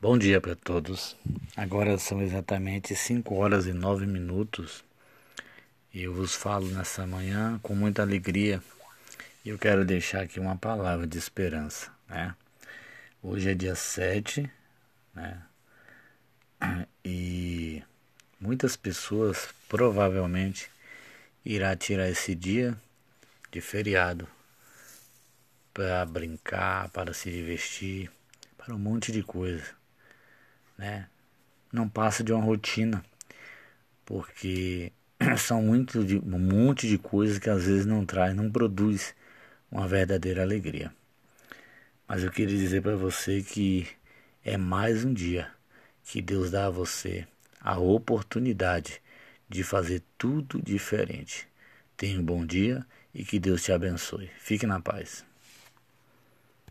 Bom dia para todos. Agora são exatamente 5 horas e 9 minutos e eu vos falo nessa manhã com muita alegria e eu quero deixar aqui uma palavra de esperança, né? Hoje é dia 7, né? E muitas pessoas provavelmente irá tirar esse dia de feriado para brincar, para se divertir, para um monte de coisa né? Não passa de uma rotina, porque são muito de, um monte de coisas que às vezes não traz, não produz uma verdadeira alegria. Mas eu queria dizer para você que é mais um dia que Deus dá a você a oportunidade de fazer tudo diferente. Tenha um bom dia e que Deus te abençoe. Fique na paz.